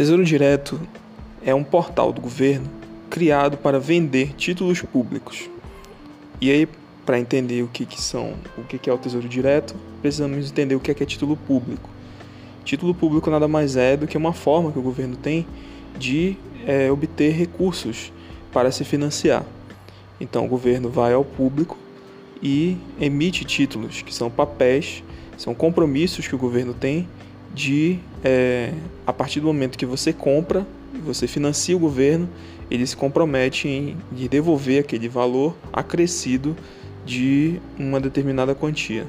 Tesouro Direto é um portal do governo criado para vender títulos públicos. E aí, para entender o que, que são, o que, que é o Tesouro Direto, precisamos entender o que é, que é título público. Título público nada mais é do que uma forma que o governo tem de é, obter recursos para se financiar. Então, o governo vai ao público e emite títulos, que são papéis, são compromissos que o governo tem de, é, a partir do momento que você compra, você financia o governo, ele se compromete em, em devolver aquele valor acrescido de uma determinada quantia.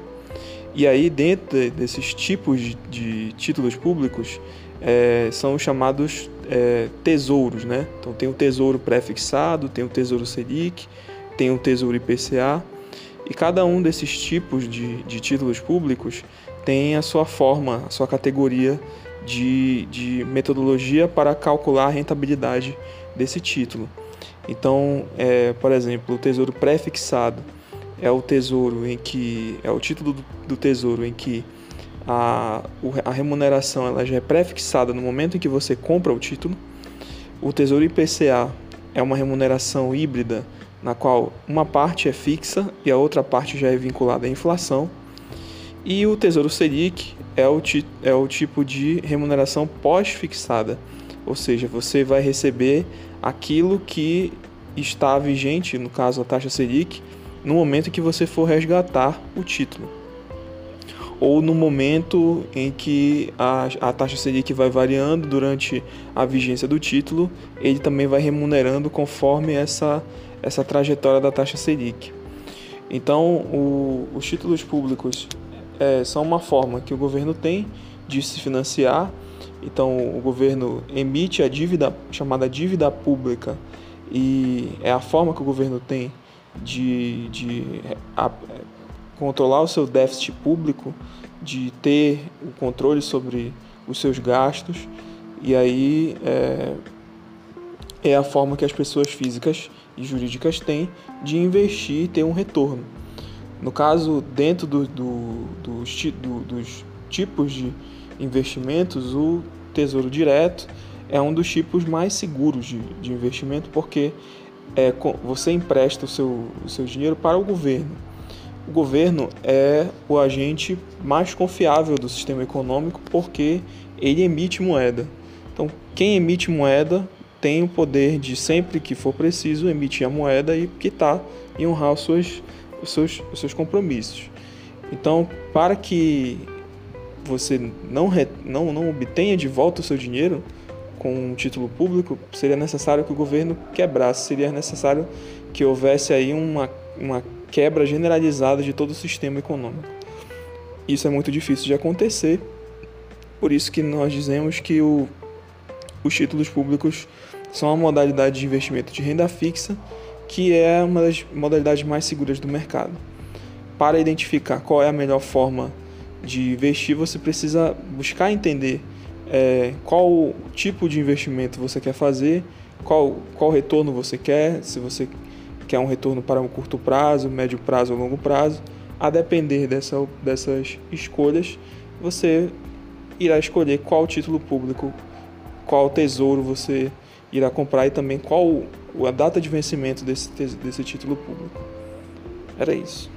E aí, dentro desses tipos de, de títulos públicos, é, são os chamados é, tesouros, né? Então, tem o tesouro pré-fixado, tem o tesouro Selic, tem o tesouro IPCA, e cada um desses tipos de, de títulos públicos tem a sua forma, a sua categoria de, de metodologia para calcular a rentabilidade desse título. Então, é, por exemplo, o tesouro pré-fixado é o tesouro em que é o título do, tesouro em que a, a remuneração ela já é pré-fixada no momento em que você compra o título. O tesouro IPCA é uma remuneração híbrida na qual uma parte é fixa e a outra parte já é vinculada à inflação. E o Tesouro Selic é o, é o tipo de remuneração pós-fixada, ou seja, você vai receber aquilo que está vigente, no caso a taxa Selic, no momento que você for resgatar o título. Ou no momento em que a, a taxa Selic vai variando durante a vigência do título, ele também vai remunerando conforme essa, essa trajetória da taxa Selic. Então, o, os títulos públicos é, são uma forma que o governo tem de se financiar. Então, o governo emite a dívida chamada dívida pública e é a forma que o governo tem de, de a, controlar o seu déficit público, de ter o controle sobre os seus gastos e aí é, é a forma que as pessoas físicas e jurídicas têm de investir e ter um retorno. No caso, dentro do, do, dos, do, dos tipos de investimentos, o Tesouro Direto é um dos tipos mais seguros de, de investimento porque é, você empresta o seu, o seu dinheiro para o governo. O governo é o agente mais confiável do sistema econômico porque ele emite moeda. Então, quem emite moeda tem o poder de, sempre que for preciso, emitir a moeda e quitar e honrar os seus, os seus, os seus compromissos. Então, para que você não, não, não obtenha de volta o seu dinheiro com um título público, seria necessário que o governo quebrasse, seria necessário que houvesse aí uma, uma quebra generalizada de todo o sistema econômico. Isso é muito difícil de acontecer, por isso que nós dizemos que o, os títulos públicos são uma modalidade de investimento de renda fixa que é uma das modalidades mais seguras do mercado. Para identificar qual é a melhor forma de investir, você precisa buscar entender é, qual tipo de investimento você quer fazer, qual, qual retorno você quer, se você quer um retorno para um curto prazo, médio prazo ou longo prazo. A depender dessa, dessas escolhas, você irá escolher qual título público, qual tesouro você irá comprar e também qual a data de vencimento desse, desse título público. Era isso.